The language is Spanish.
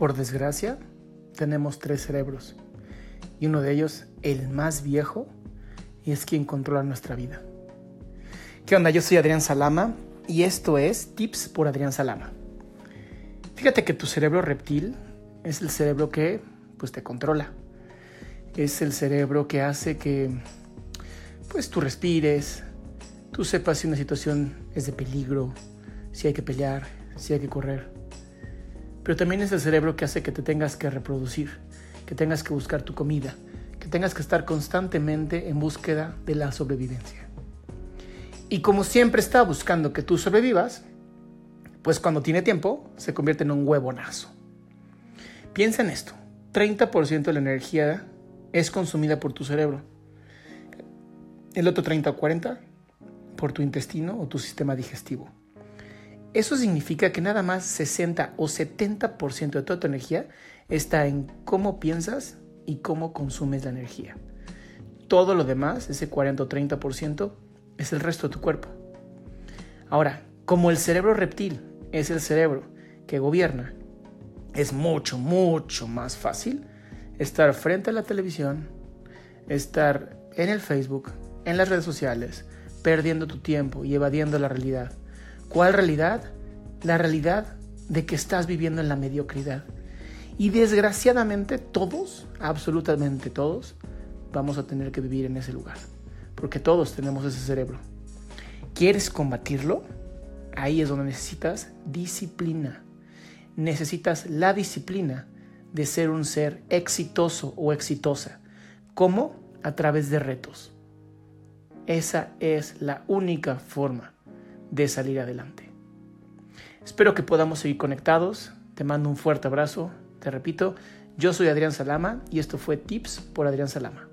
Por desgracia, tenemos tres cerebros y uno de ellos, el más viejo, es quien controla nuestra vida. ¿Qué onda? Yo soy Adrián Salama y esto es Tips por Adrián Salama. Fíjate que tu cerebro reptil es el cerebro que pues te controla. Es el cerebro que hace que pues tú respires, tú sepas si una situación es de peligro, si hay que pelear, si hay que correr. Pero también es el cerebro que hace que te tengas que reproducir, que tengas que buscar tu comida, que tengas que estar constantemente en búsqueda de la sobrevivencia. Y como siempre está buscando que tú sobrevivas, pues cuando tiene tiempo se convierte en un huevonazo. Piensa en esto, 30% de la energía es consumida por tu cerebro. El otro 30 o 40 por tu intestino o tu sistema digestivo. Eso significa que nada más 60 o 70% de toda tu energía está en cómo piensas y cómo consumes la energía. Todo lo demás, ese 40 o 30%, es el resto de tu cuerpo. Ahora, como el cerebro reptil es el cerebro que gobierna, es mucho, mucho más fácil estar frente a la televisión, estar en el Facebook, en las redes sociales, perdiendo tu tiempo y evadiendo la realidad. ¿Cuál realidad? La realidad de que estás viviendo en la mediocridad. Y desgraciadamente todos, absolutamente todos, vamos a tener que vivir en ese lugar. Porque todos tenemos ese cerebro. ¿Quieres combatirlo? Ahí es donde necesitas disciplina. Necesitas la disciplina de ser un ser exitoso o exitosa. ¿Cómo? A través de retos. Esa es la única forma de salir adelante. Espero que podamos seguir conectados. Te mando un fuerte abrazo. Te repito, yo soy Adrián Salama y esto fue Tips por Adrián Salama.